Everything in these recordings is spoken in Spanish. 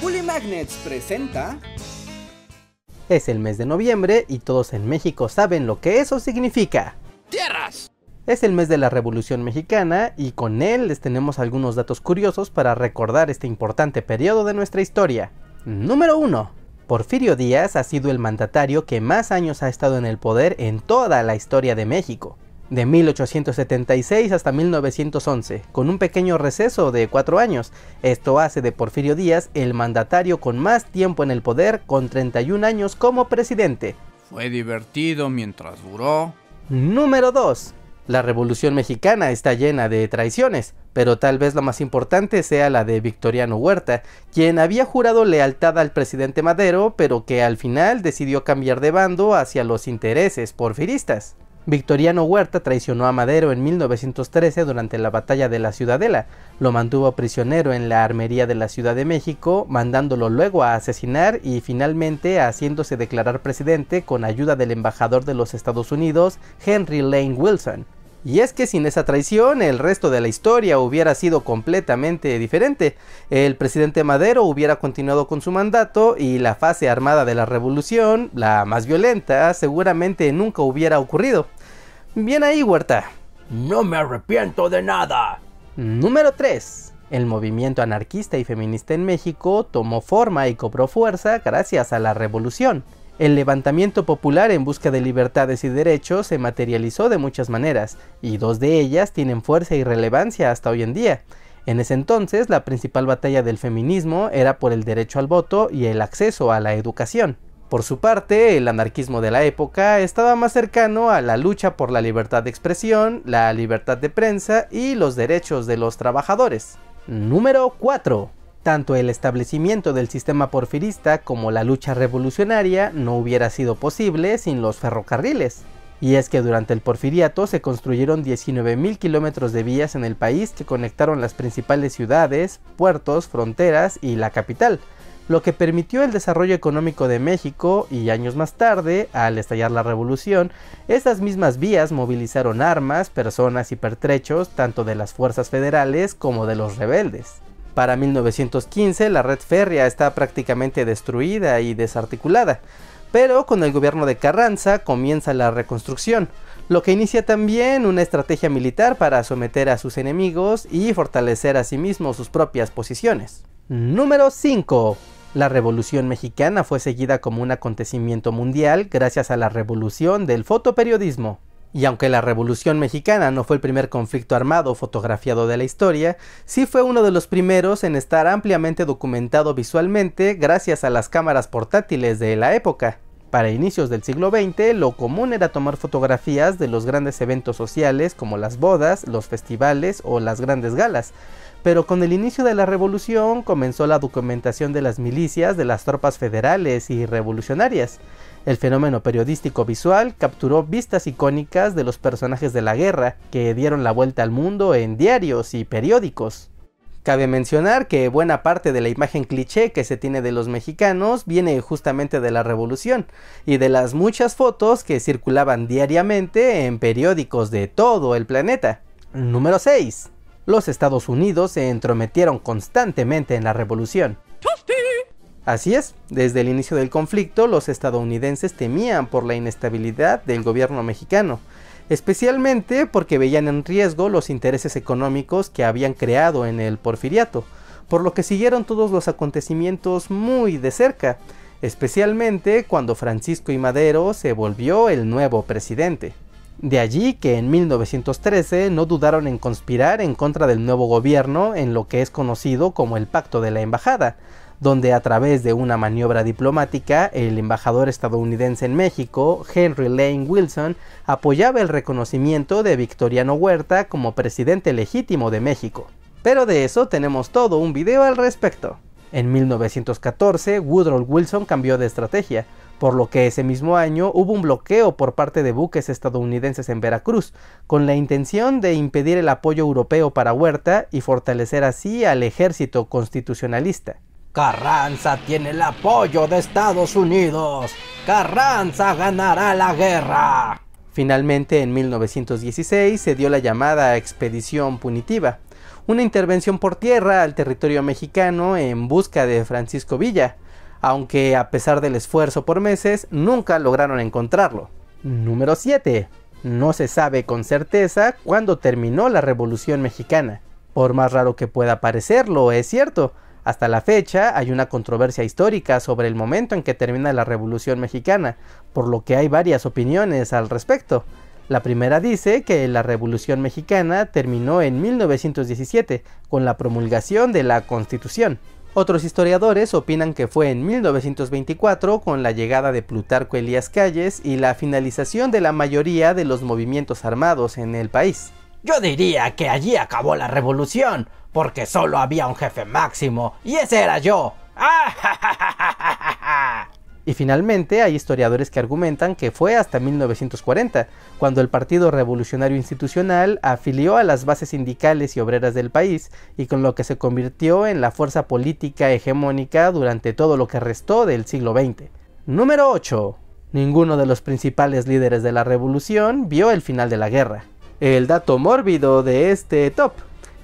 Bully Magnets presenta... Es el mes de noviembre y todos en México saben lo que eso significa. ¡Tierras! Es el mes de la Revolución Mexicana y con él les tenemos algunos datos curiosos para recordar este importante periodo de nuestra historia. Número 1. Porfirio Díaz ha sido el mandatario que más años ha estado en el poder en toda la historia de México de 1876 hasta 1911, con un pequeño receso de cuatro años. Esto hace de Porfirio Díaz el mandatario con más tiempo en el poder, con 31 años como presidente. Fue divertido mientras duró. Número 2. La Revolución Mexicana está llena de traiciones, pero tal vez la más importante sea la de Victoriano Huerta, quien había jurado lealtad al presidente Madero, pero que al final decidió cambiar de bando hacia los intereses porfiristas. Victoriano Huerta traicionó a Madero en 1913 durante la batalla de la Ciudadela, lo mantuvo prisionero en la armería de la Ciudad de México, mandándolo luego a asesinar y finalmente haciéndose declarar presidente con ayuda del embajador de los Estados Unidos, Henry Lane Wilson. Y es que sin esa traición el resto de la historia hubiera sido completamente diferente. El presidente Madero hubiera continuado con su mandato y la fase armada de la revolución, la más violenta, seguramente nunca hubiera ocurrido. Bien ahí, Huerta. No me arrepiento de nada. Número 3. El movimiento anarquista y feminista en México tomó forma y cobró fuerza gracias a la revolución. El levantamiento popular en busca de libertades y derechos se materializó de muchas maneras, y dos de ellas tienen fuerza y relevancia hasta hoy en día. En ese entonces, la principal batalla del feminismo era por el derecho al voto y el acceso a la educación. Por su parte, el anarquismo de la época estaba más cercano a la lucha por la libertad de expresión, la libertad de prensa y los derechos de los trabajadores. Número 4. Tanto el establecimiento del sistema porfirista como la lucha revolucionaria no hubiera sido posible sin los ferrocarriles. Y es que durante el porfiriato se construyeron 19.000 kilómetros de vías en el país que conectaron las principales ciudades, puertos, fronteras y la capital, lo que permitió el desarrollo económico de México y años más tarde, al estallar la revolución, estas mismas vías movilizaron armas, personas y pertrechos tanto de las fuerzas federales como de los rebeldes. Para 1915 la red férrea está prácticamente destruida y desarticulada, pero con el gobierno de Carranza comienza la reconstrucción, lo que inicia también una estrategia militar para someter a sus enemigos y fortalecer a sí mismo sus propias posiciones. Número 5. La Revolución Mexicana fue seguida como un acontecimiento mundial gracias a la revolución del fotoperiodismo. Y aunque la Revolución Mexicana no fue el primer conflicto armado fotografiado de la historia, sí fue uno de los primeros en estar ampliamente documentado visualmente gracias a las cámaras portátiles de la época. Para inicios del siglo XX, lo común era tomar fotografías de los grandes eventos sociales como las bodas, los festivales o las grandes galas, pero con el inicio de la revolución comenzó la documentación de las milicias de las tropas federales y revolucionarias. El fenómeno periodístico visual capturó vistas icónicas de los personajes de la guerra, que dieron la vuelta al mundo en diarios y periódicos. Cabe mencionar que buena parte de la imagen cliché que se tiene de los mexicanos viene justamente de la revolución y de las muchas fotos que circulaban diariamente en periódicos de todo el planeta. Número 6. Los Estados Unidos se entrometieron constantemente en la revolución. Así es, desde el inicio del conflicto los estadounidenses temían por la inestabilidad del gobierno mexicano, especialmente porque veían en riesgo los intereses económicos que habían creado en el porfiriato, por lo que siguieron todos los acontecimientos muy de cerca, especialmente cuando Francisco y Madero se volvió el nuevo presidente. De allí que en 1913 no dudaron en conspirar en contra del nuevo gobierno en lo que es conocido como el Pacto de la Embajada, donde a través de una maniobra diplomática el embajador estadounidense en México, Henry Lane Wilson, apoyaba el reconocimiento de Victoriano Huerta como presidente legítimo de México. Pero de eso tenemos todo un video al respecto. En 1914, Woodrow Wilson cambió de estrategia, por lo que ese mismo año hubo un bloqueo por parte de buques estadounidenses en Veracruz, con la intención de impedir el apoyo europeo para Huerta y fortalecer así al ejército constitucionalista. Carranza tiene el apoyo de Estados Unidos. Carranza ganará la guerra. Finalmente, en 1916 se dio la llamada Expedición Punitiva, una intervención por tierra al territorio mexicano en busca de Francisco Villa, aunque a pesar del esfuerzo por meses nunca lograron encontrarlo. Número 7. No se sabe con certeza cuándo terminó la Revolución Mexicana. Por más raro que pueda parecerlo, es cierto. Hasta la fecha hay una controversia histórica sobre el momento en que termina la Revolución Mexicana, por lo que hay varias opiniones al respecto. La primera dice que la Revolución Mexicana terminó en 1917 con la promulgación de la Constitución. Otros historiadores opinan que fue en 1924 con la llegada de Plutarco Elías Calles y la finalización de la mayoría de los movimientos armados en el país. Yo diría que allí acabó la revolución, porque solo había un jefe máximo, y ese era yo. Y finalmente hay historiadores que argumentan que fue hasta 1940, cuando el Partido Revolucionario Institucional afilió a las bases sindicales y obreras del país y con lo que se convirtió en la fuerza política hegemónica durante todo lo que restó del siglo XX. Número 8. Ninguno de los principales líderes de la revolución vio el final de la guerra. El dato mórbido de este top,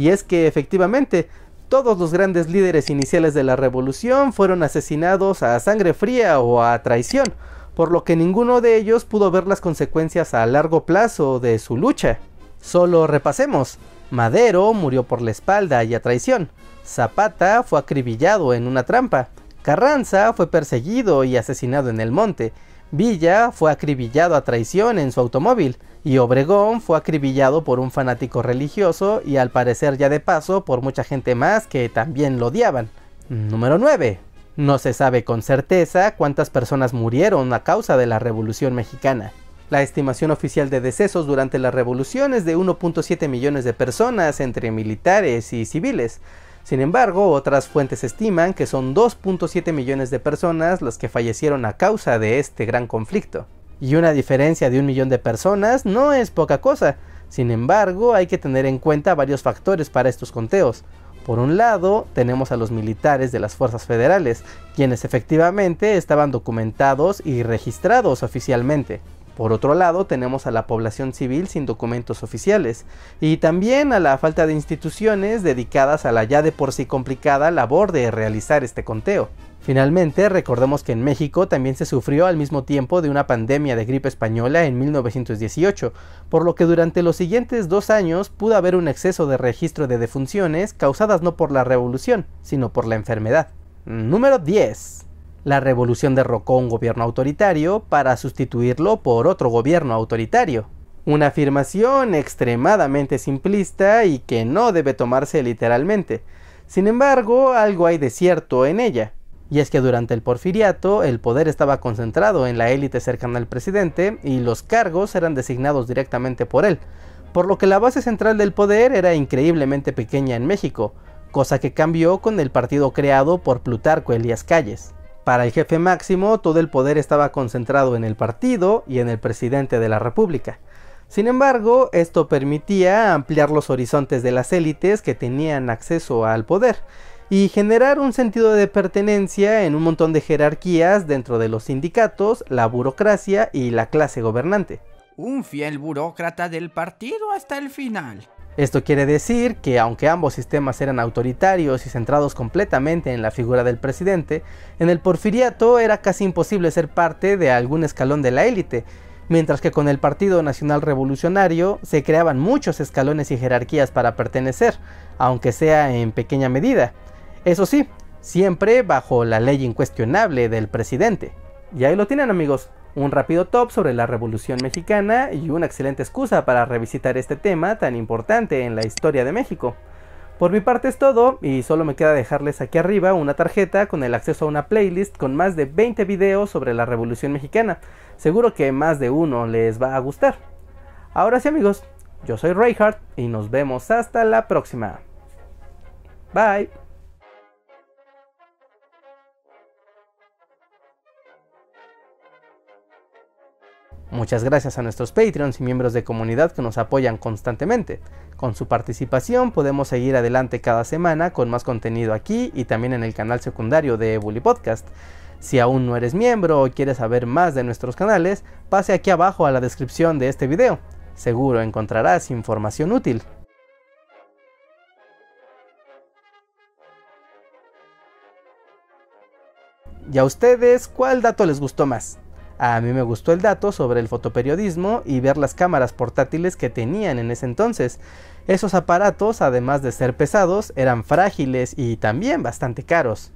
y es que efectivamente todos los grandes líderes iniciales de la revolución fueron asesinados a sangre fría o a traición, por lo que ninguno de ellos pudo ver las consecuencias a largo plazo de su lucha. Solo repasemos. Madero murió por la espalda y a traición. Zapata fue acribillado en una trampa. Carranza fue perseguido y asesinado en el monte. Villa fue acribillado a traición en su automóvil y Obregón fue acribillado por un fanático religioso y al parecer ya de paso por mucha gente más que también lo odiaban. Número 9. No se sabe con certeza cuántas personas murieron a causa de la Revolución Mexicana. La estimación oficial de decesos durante la revolución es de 1.7 millones de personas entre militares y civiles, sin embargo, otras fuentes estiman que son 2.7 millones de personas las que fallecieron a causa de este gran conflicto. Y una diferencia de un millón de personas no es poca cosa. Sin embargo, hay que tener en cuenta varios factores para estos conteos. Por un lado, tenemos a los militares de las fuerzas federales, quienes efectivamente estaban documentados y registrados oficialmente. Por otro lado, tenemos a la población civil sin documentos oficiales y también a la falta de instituciones dedicadas a la ya de por sí complicada labor de realizar este conteo. Finalmente, recordemos que en México también se sufrió al mismo tiempo de una pandemia de gripe española en 1918, por lo que durante los siguientes dos años pudo haber un exceso de registro de defunciones causadas no por la revolución, sino por la enfermedad. Número 10 la revolución derrocó un gobierno autoritario para sustituirlo por otro gobierno autoritario. Una afirmación extremadamente simplista y que no debe tomarse literalmente. Sin embargo, algo hay de cierto en ella. Y es que durante el porfiriato el poder estaba concentrado en la élite cercana al presidente y los cargos eran designados directamente por él, por lo que la base central del poder era increíblemente pequeña en México, cosa que cambió con el partido creado por Plutarco Elías Calles. Para el jefe máximo, todo el poder estaba concentrado en el partido y en el presidente de la República. Sin embargo, esto permitía ampliar los horizontes de las élites que tenían acceso al poder y generar un sentido de pertenencia en un montón de jerarquías dentro de los sindicatos, la burocracia y la clase gobernante. Un fiel burócrata del partido hasta el final. Esto quiere decir que aunque ambos sistemas eran autoritarios y centrados completamente en la figura del presidente, en el porfiriato era casi imposible ser parte de algún escalón de la élite, mientras que con el Partido Nacional Revolucionario se creaban muchos escalones y jerarquías para pertenecer, aunque sea en pequeña medida. Eso sí, siempre bajo la ley incuestionable del presidente. Y ahí lo tienen amigos, un rápido top sobre la Revolución Mexicana y una excelente excusa para revisitar este tema tan importante en la historia de México. Por mi parte es todo y solo me queda dejarles aquí arriba una tarjeta con el acceso a una playlist con más de 20 videos sobre la Revolución Mexicana. Seguro que más de uno les va a gustar. Ahora sí amigos, yo soy Reinhardt y nos vemos hasta la próxima. Bye. Muchas gracias a nuestros Patreons y miembros de comunidad que nos apoyan constantemente. Con su participación podemos seguir adelante cada semana con más contenido aquí y también en el canal secundario de Bully Podcast. Si aún no eres miembro o quieres saber más de nuestros canales, pase aquí abajo a la descripción de este video. Seguro encontrarás información útil. ¿Y a ustedes cuál dato les gustó más? A mí me gustó el dato sobre el fotoperiodismo y ver las cámaras portátiles que tenían en ese entonces. Esos aparatos, además de ser pesados, eran frágiles y también bastante caros.